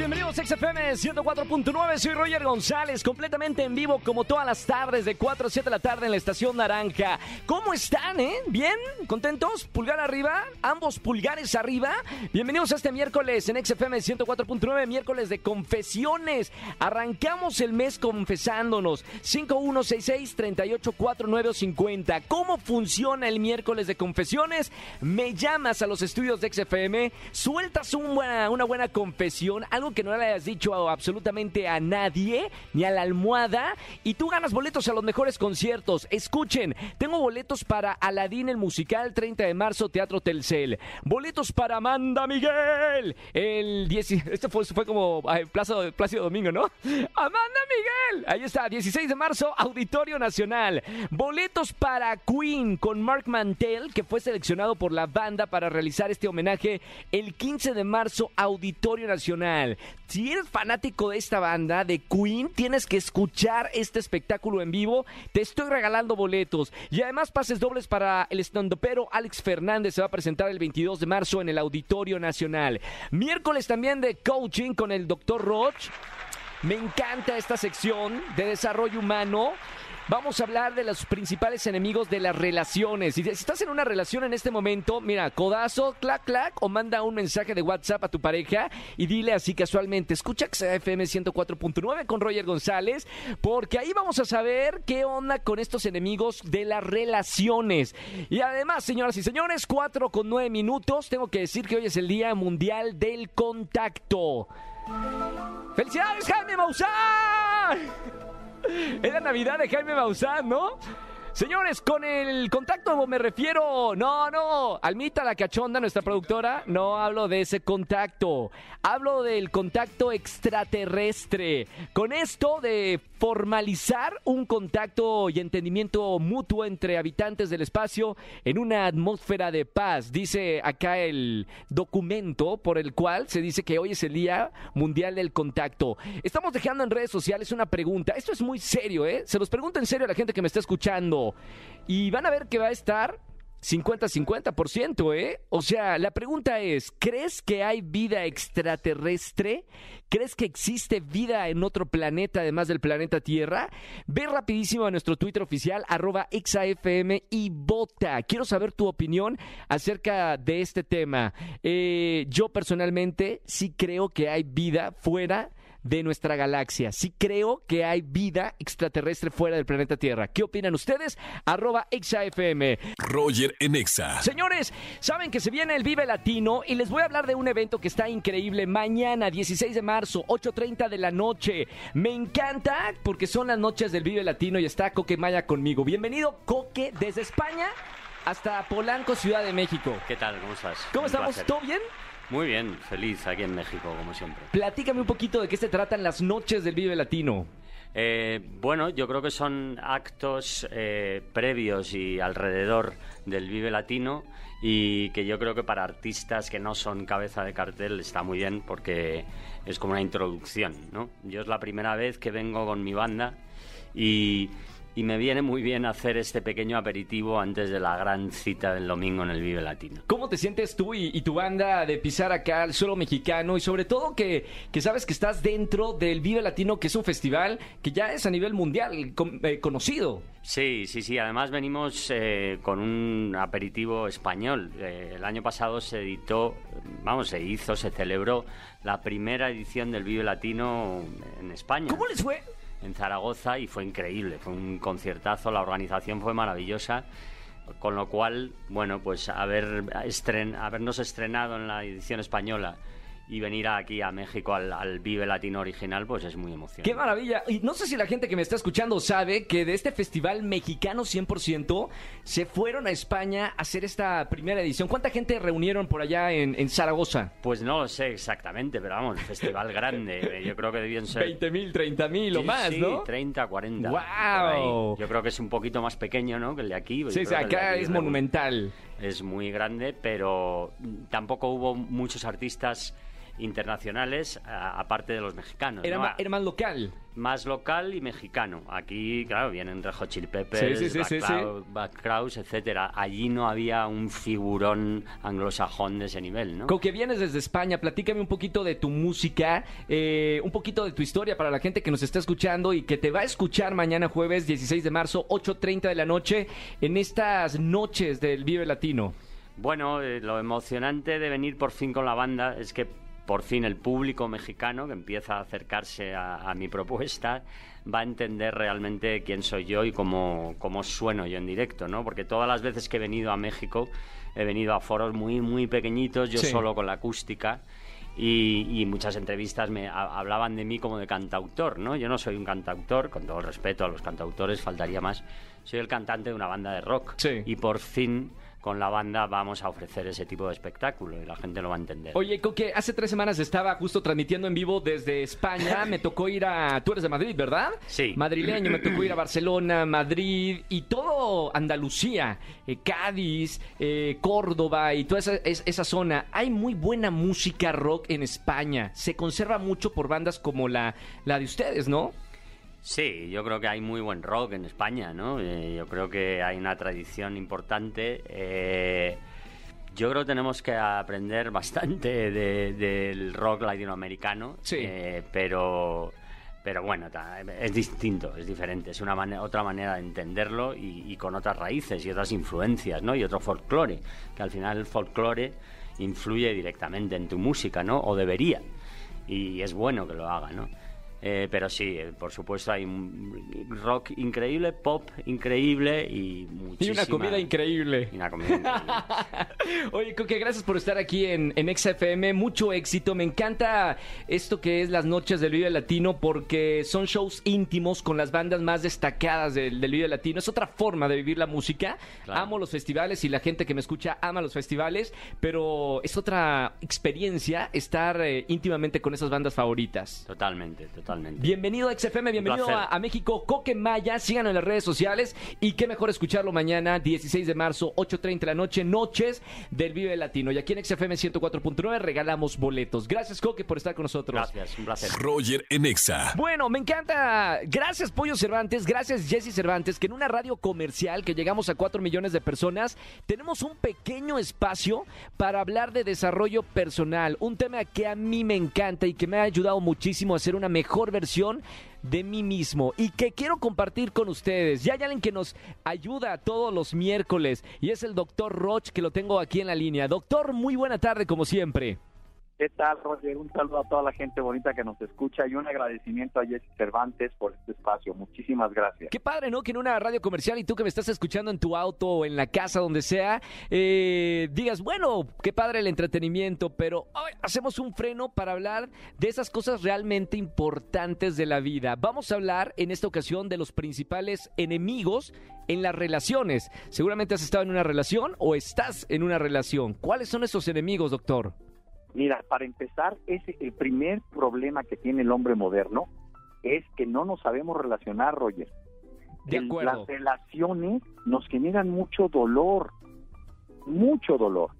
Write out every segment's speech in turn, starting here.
Bienvenidos a XFM 104.9. Soy Roger González, completamente en vivo como todas las tardes de 4 a 7 de la tarde en la estación Naranja. ¿Cómo están, eh? ¿Bien? ¿Contentos? ¿Pulgar arriba? ¿Ambos pulgares arriba? Bienvenidos a este miércoles en XFM 104.9, miércoles de confesiones. Arrancamos el mes confesándonos. 5166-384950. ¿Cómo funciona el miércoles de confesiones? Me llamas a los estudios de XFM, sueltas una buena confesión, algo que no le hayas dicho absolutamente a nadie, ni a la almohada, y tú ganas boletos a los mejores conciertos. Escuchen, tengo boletos para Aladín el musical 30 de marzo, Teatro Telcel. Boletos para Amanda Miguel. El 10, este fue, fue como ay, Plaza, Plácido Domingo, ¿no? Amanda Miguel. Ahí está, 16 de marzo, Auditorio Nacional. Boletos para Queen con Mark Mantel, que fue seleccionado por la banda para realizar este homenaje el 15 de marzo, Auditorio Nacional. Si eres fanático de esta banda, de Queen, tienes que escuchar este espectáculo en vivo. Te estoy regalando boletos. Y además pases dobles para el estandopero Alex Fernández. Se va a presentar el 22 de marzo en el Auditorio Nacional. Miércoles también de coaching con el Dr. Roch. Me encanta esta sección de desarrollo humano. Vamos a hablar de los principales enemigos de las relaciones. Si estás en una relación en este momento, mira, codazo, clac, clac, o manda un mensaje de WhatsApp a tu pareja y dile así casualmente, escucha XFM 104.9 con Roger González, porque ahí vamos a saber qué onda con estos enemigos de las relaciones. Y además, señoras y señores, 4 con 9 minutos, tengo que decir que hoy es el Día Mundial del Contacto. ¡Felicidades, Jaime Maussan! Es la Navidad de Jaime Maussan, ¿no? Señores, con el contacto me refiero, no, no, Almita la cachonda, nuestra productora, no hablo de ese contacto, hablo del contacto extraterrestre. Con esto de formalizar un contacto y entendimiento mutuo entre habitantes del espacio en una atmósfera de paz, dice acá el documento por el cual se dice que hoy es el Día Mundial del Contacto. Estamos dejando en redes sociales una pregunta, esto es muy serio, ¿eh? Se los pregunto en serio a la gente que me está escuchando. Y van a ver que va a estar 50-50%, ¿eh? O sea, la pregunta es, ¿crees que hay vida extraterrestre? ¿Crees que existe vida en otro planeta además del planeta Tierra? Ve rapidísimo a nuestro Twitter oficial, arroba XAFM y vota. Quiero saber tu opinión acerca de este tema. Eh, yo personalmente sí creo que hay vida fuera de nuestra galaxia. Sí creo que hay vida extraterrestre fuera del planeta Tierra. ¿Qué opinan ustedes? Arroba XAFM. Roger en Exa. Señores, saben que se viene el Vive Latino y les voy a hablar de un evento que está increíble. Mañana, 16 de marzo, 8.30 de la noche. Me encanta porque son las noches del Vive Latino y está Coque Maya conmigo. Bienvenido, Coque, desde España hasta Polanco, Ciudad de México. ¿Qué tal? ¿Cómo estás? ¿Cómo Un estamos? placer. ¿Todo bien? Muy bien, feliz aquí en México, como siempre. Platícame un poquito de qué se tratan las noches del Vive Latino. Eh, bueno, yo creo que son actos eh, previos y alrededor del Vive Latino y que yo creo que para artistas que no son cabeza de cartel está muy bien porque es como una introducción, ¿no? Yo es la primera vez que vengo con mi banda y, y me viene muy bien hacer este pequeño aperitivo antes de la gran cita del domingo en el Vive Latino. ¿Cómo te sientes tú y, y tu banda de pisar acá al suelo mexicano y sobre todo que, que sabes que estás dentro del Vive Latino, que es un festival que ya es a nivel mundial con- eh, conocido? Sí, sí, sí. Además venimos eh, con un aperitivo español. Eh, el año pasado se editó, vamos, se hizo, se celebró la primera edición del Vive Latino en España. ¿Cómo les fue? En Zaragoza y fue increíble. Fue un conciertazo, la organización fue maravillosa. Con lo cual, bueno, pues haber estren- habernos estrenado en la edición española y venir aquí a México al, al Vive Latino original, pues es muy emocionante. ¡Qué maravilla! Y no sé si la gente que me está escuchando sabe que de este festival mexicano 100% se fueron a España a hacer esta primera edición. ¿Cuánta gente reunieron por allá en, en Zaragoza? Pues no lo sé exactamente, pero vamos, festival grande. Yo creo que debían ser... 20 mil, 30 mil o Sí, más, sí, ¿no? 30, 40. ¡Guau! por ahí. Yo creo que es un poquito más pequeño, ¿no? Que el de aquí. Sí, sí, acá es monumental. Es muy grande, pero tampoco hubo muchos artistas internacionales, aparte de los mexicanos. Era, ¿no? ma- era más local. Más local y mexicano. Aquí, claro, vienen Red Hot Chili Peppers, Sí, sí, sí, Black, sí, sí. Crowes, Black Crowes, etcétera. Allí no había un figurón anglosajón de ese nivel, ¿no? Con que vienes desde España, platícame un poquito de tu música, eh, un poquito de tu historia para la gente que nos está escuchando y que te va a escuchar mañana jueves 16 de marzo, 8.30 de la noche, en estas noches del Vive Latino. Bueno, eh, lo emocionante de venir por fin con la banda es que por fin el público mexicano que empieza a acercarse a, a mi propuesta va a entender realmente quién soy yo y cómo, cómo sueno yo en directo, ¿no? Porque todas las veces que he venido a México he venido a foros muy, muy pequeñitos, yo Sí. solo con la acústica. Y, y muchas entrevistas me ha- hablaban de mí como de cantautor, ¿no? Yo no soy un cantautor, con todo el respeto a los cantautores, faltaría más. Soy el cantante de una banda de rock. Sí. Y por fin con la banda vamos a ofrecer ese tipo de espectáculo y la gente lo va a entender. Oye, Coque, hace tres semanas estaba justo transmitiendo en vivo desde España. Me tocó ir a. Tú eres de Madrid, ¿verdad? Sí. Madrileño, me tocó ir a Barcelona, Madrid y todo Andalucía, eh, Cádiz, eh, Córdoba y toda esa, es- esa zona. Hay muy buena música rock en España. Se conserva mucho por bandas como la, la de ustedes, ¿no? Sí, yo creo que hay muy buen rock en España, ¿no? Eh, yo creo que hay una tradición importante. eh, yo creo que tenemos que aprender bastante de- del rock latinoamericano, Sí. eh, pero, pero bueno, es distinto, es diferente, es una mane- otra manera de entenderlo y, y con otras raíces y otras influencias, ¿no? Y otro folclore, que al final el folclore influye directamente en tu música, ¿no? O debería, y es bueno que lo haga, ¿no? Eh, pero sí, eh, por supuesto hay rock increíble, pop increíble y Y muchísima... una comida increíble. Y una comida increíble. Oye, Coque, gracias por estar aquí en, en XFM. Mucho éxito. Me encanta esto que es las noches del Vive Latino porque son shows íntimos con las bandas más destacadas del, del Vive Latino. Es otra forma de vivir la música. Claro. Amo los festivales y la gente que me escucha ama los festivales, pero es otra experiencia estar eh, íntimamente con esas bandas favoritas. Totalmente, totalmente. Bienvenido a XFM, bienvenido a México, Coque Maya, síganos en las redes sociales y qué mejor escucharlo mañana, 16 de marzo, 8.30 de la noche, noches del Vive Latino. Y aquí en XFM 104.9 regalamos boletos. Gracias, Coque, por estar con nosotros. Gracias, un placer. Roger en Exa. Bueno, me encanta. Gracias, Pollo Cervantes. Gracias, Jesse Cervantes, que en una radio comercial que llegamos a 4 millones de personas, tenemos un pequeño espacio para hablar de desarrollo personal. Un tema que a mí me encanta y que me ha ayudado muchísimo a ser una mejor versión de mí mismo y que quiero compartir con ustedes. Ya hay alguien que nos ayuda todos los miércoles y es el doctor Roch que lo tengo aquí en la línea. Doctor, muy buena tarde como siempre. ¿Qué tal, Roger? Un saludo a toda la gente bonita que nos escucha y un agradecimiento a Jesse Cervantes por este espacio. Muchísimas gracias. Qué padre, ¿no? Que en una radio comercial y tú que me estás escuchando en tu auto o en la casa, donde sea, eh, digas, bueno, qué padre el entretenimiento, pero hoy hacemos un freno para hablar de esas cosas realmente importantes de la vida. Vamos a hablar en esta ocasión de los principales enemigos en las relaciones. Seguramente has estado en una relación o estás en una relación. ¿Cuáles son esos enemigos, doctor? Mira, para empezar, ese, el primer problema que tiene el hombre moderno es que no nos sabemos relacionar, Roger. De El- acuerdo. Las relaciones nos generan mucho dolor, mucho dolor.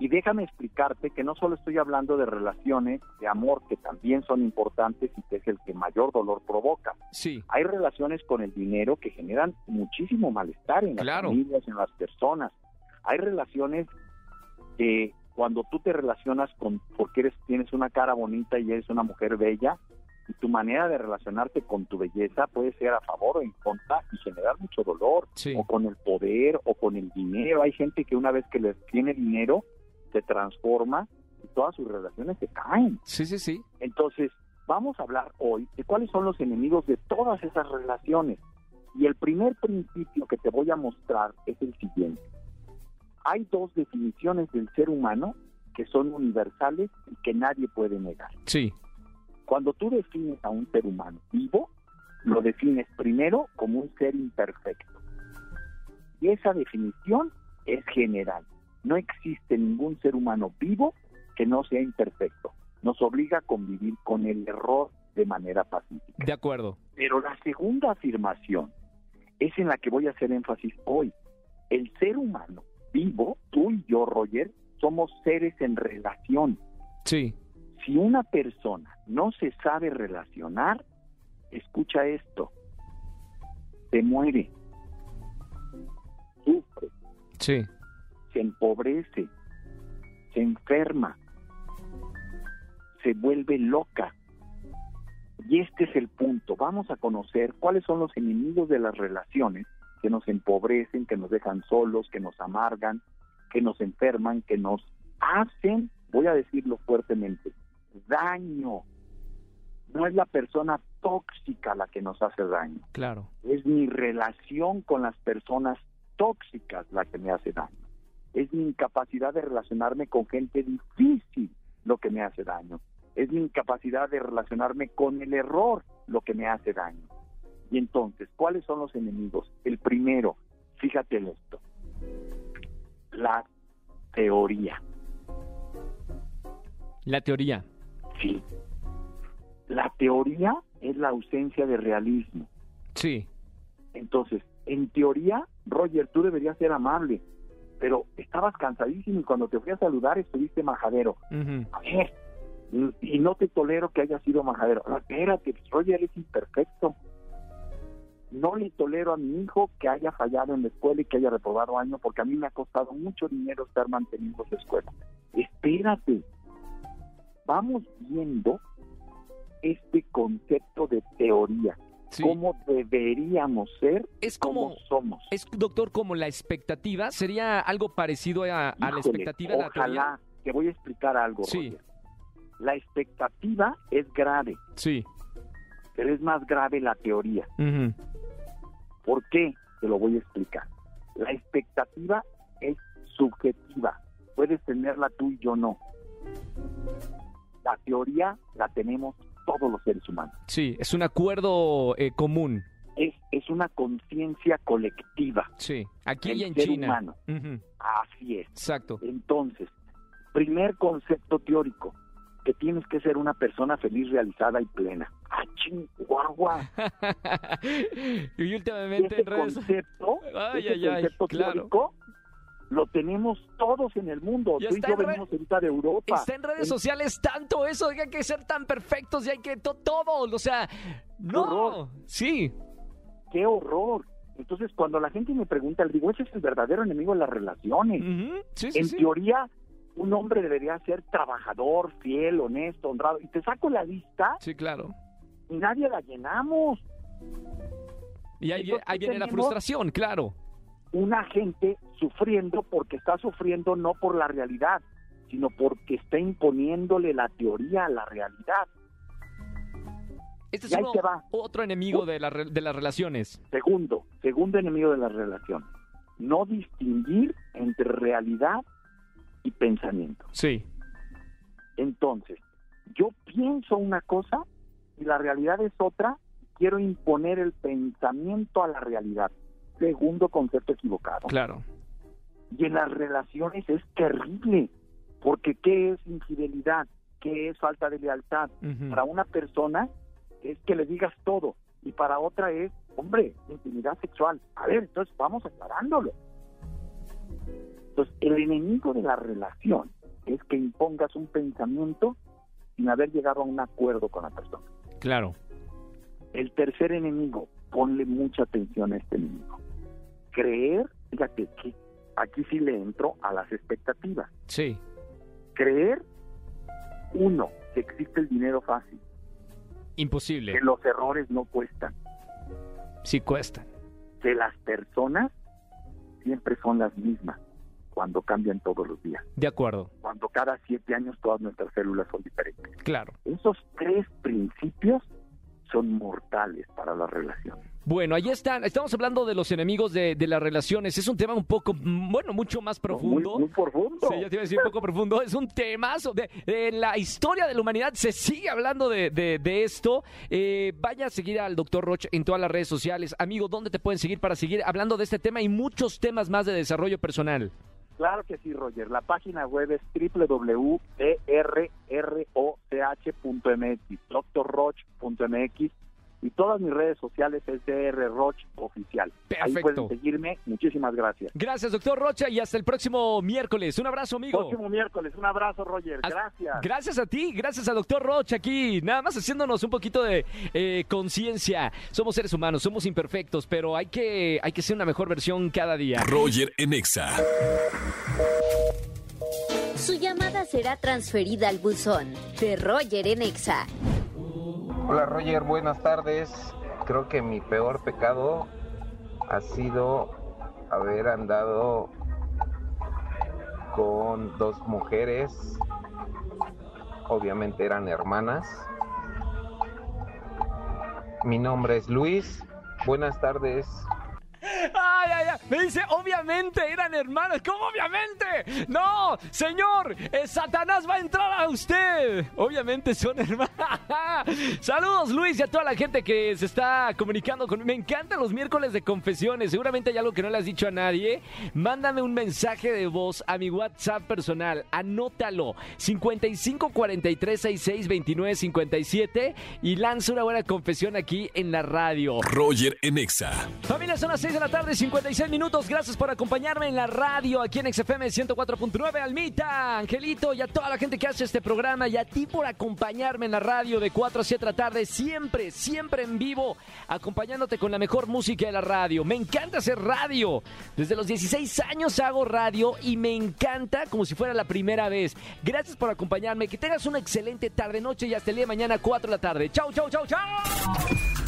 Y déjame explicarte que no solo estoy hablando de relaciones de amor, que también son importantes y que es el que mayor dolor provoca. Sí, Hay relaciones con el dinero que generan muchísimo malestar en las familias, en las personas. Hay relaciones que cuando tú te relacionas con, porque eres, tienes una cara bonita y eres una mujer bella, y tu manera de relacionarte con tu belleza puede ser a favor o en contra y generar mucho dolor, Sí. o con el poder, o con el dinero. Hay gente que una vez que les tiene dinero, se transforma y todas sus relaciones se caen. sí, sí, sí. Entonces, vamos a hablar hoy de cuáles son los enemigos de todas esas relaciones. Y el primer principio que te voy a mostrar es el siguiente. Hay dos definiciones del ser humano que son universales y que nadie puede negar. Sí, Cuando tú defines a un ser humano vivo, lo defines primero como un ser imperfecto. Y esa definición es general. No existe ningún ser humano vivo que no sea imperfecto. Nos obliga a convivir con el error de manera pacífica. de acuerdo. Pero la segunda afirmación es en la que voy a hacer énfasis hoy. El ser humano vivo, tú y yo, Roger, somos seres en relación. Sí, Si una persona no se sabe relacionar, escucha esto, se muere, sufre, Sí. se empobrece, se enferma, se vuelve loca. Y este es el punto. Vamos a conocer cuáles son los enemigos de las relaciones que nos empobrecen, que nos dejan solos, que nos amargan, que nos enferman, que nos hacen, voy a decirlo fuertemente, daño. No es la persona tóxica la que nos hace daño, Claro. es mi relación con las personas tóxicas la que me hace daño. Es mi incapacidad de relacionarme con gente difícil lo que me hace daño. Es mi incapacidad de relacionarme con el error lo que me hace daño. Y entonces, ¿cuáles son los enemigos? El primero, fíjate en esto, la teoría. La teoría. Sí. La teoría es la ausencia de realismo. Sí. Entonces, en teoría, Roger, tú deberías ser amable, pero estabas cansadísimo y cuando te fui a saludar estuviste majadero. A ver, y no te tolero que haya sido majadero. No, espérate, Roger es imperfecto. No le tolero a mi hijo que haya fallado en la escuela y que haya reprobado año, porque a mí me ha costado mucho dinero estar manteniendo su escuela. Espérate. Vamos viendo este concepto de teoría. Sí. Cómo deberíamos ser, Es cómo como, somos. es, doctor, como la expectativa. ¿Sería algo parecido a, a la expectativa de la? Ojalá. Te voy a explicar algo, Sí. Roger. La expectativa es grave, Sí. pero es más grave la teoría. Ujú. ¿Por qué? Te lo voy a explicar. La expectativa es subjetiva. Puedes tenerla tú y yo no. La teoría la tenemos todos los seres humanos. Sí, es un acuerdo eh, común. Es, es una conciencia colectiva. Sí. Aquí y en ser China. humano. Ujú. Así es. Exacto. Entonces, primer concepto teórico, que tienes que ser una persona feliz, realizada y plena. ¡Ah, chihuahua! y últimamente redes... concepto, Ay, ese ay, ay, concepto claro. teórico lo tenemos todos en el mundo. Ya Tú y yo venimos ahorita de Europa. Está en redes En- sociales tanto eso, hay que ser tan perfectos y hay que to- todo, o sea, no, horror. sí, ¡Qué horror! Entonces, cuando la gente me pregunta, le digo, ese es el verdadero enemigo de las relaciones. Sí, sí, en sí. teoría, un hombre debería ser trabajador, fiel, honesto, honrado. Y te saco la lista Sí, claro. y nadie la llenamos. Y ahí, Entonces, ahí viene la frustración, claro. una gente sufriendo porque está sufriendo no por la realidad, sino porque está imponiéndole la teoría a la realidad. Este es uno- te va. otro enemigo de, la de las relaciones. Segundo, segundo enemigo de la relación, no distinguir entre realidad y pensamiento. Sí, Entonces, yo pienso una cosa y la realidad es otra, quiero imponer el pensamiento a la realidad. Segundo concepto equivocado. claro. Y en las relaciones es terrible, porque ¿qué es infidelidad? ¿Qué es falta de lealtad? Para una persona es que le digas todo y para otra es, hombre, intimidad sexual. A ver, entonces vamos aclarándolo. Entonces, el enemigo de la relación es que impongas un pensamiento sin haber llegado a un acuerdo con la persona. Claro. El tercer enemigo, ponle mucha atención a este enemigo. Creer, fíjate que aquí sí le entro a las expectativas. Sí, Creer, uno, que existe el dinero fácil, imposible. que los errores no cuestan, Sí cuesta. que las personas siempre son las mismas cuando cambian todos los días, De acuerdo, cuando cada siete años todas nuestras células son diferentes. claro. Esos tres principios son mortales para la relación. Bueno, ahí están. Estamos hablando de los enemigos de, de las relaciones. Es un tema un poco, mm, bueno, mucho más profundo. Muy, muy profundo. Sí, ya te iba a decir un poco profundo. Es un temazo. De, de la historia de la humanidad se sigue hablando de esto. Eh, vaya a seguir al doctor Roche en todas las redes sociales. Amigo, ¿dónde te pueden seguir para seguir hablando de este tema y muchos temas más de desarrollo personal? Claro que sí, Roger. La página web es www.drroch.mx, drroch.mx, y todas mis redes sociales es DR Roch Oficial. Ahí Perfecto. pueden seguirme. Muchísimas gracias. Gracias, doctor Rocha, y hasta el próximo miércoles. Un abrazo, amigo. Próximo miércoles. Un abrazo, Roger. Gracias. Gracias a ti, gracias a Doctor Rocha aquí, nada más haciéndonos un poquito de eh, conciencia. Somos seres humanos, somos imperfectos, pero hay que, hay que ser una mejor versión cada día. Roger en Exa. Su llamada será transferida al buzón de Roger en Exa. Hola Roger, buenas tardes. Creo que mi peor pecado ha sido haber andado con dos mujeres. Obviamente eran hermanas. Mi nombre es Luis. Buenas tardes. Ay, ay, ay. Me dice, obviamente eran hermanos. ¿Cómo obviamente? No, señor, eh, Satanás va a entrar a usted. Obviamente son hermanos. Saludos, Luis, y a toda la gente que se está comunicando con. Me encantan los miércoles de confesiones. Seguramente hay algo que no le has dicho a nadie. Mándame un mensaje de voz a mi WhatsApp personal. Anótalo. 55 43 66 29 57 y lanza una buena confesión aquí en la radio. Roger en Exa. Familia, son las 6 de la tarde, 56 minutos. Gracias por acompañarme en la radio aquí en XFM 104.9. Almita, Angelito y a toda la gente que hace este programa y a ti por acompañarme en la radio de 4 a 7 de la tarde. Siempre, siempre en vivo, acompañándote con la mejor música de la radio. Me encanta hacer radio. Desde los 16 años hago radio y me encanta como si fuera la primera vez. Gracias por acompañarme. Que tengas una excelente tarde, noche y hasta el día de mañana, 4 de la tarde. Chau, chau, chau, chau.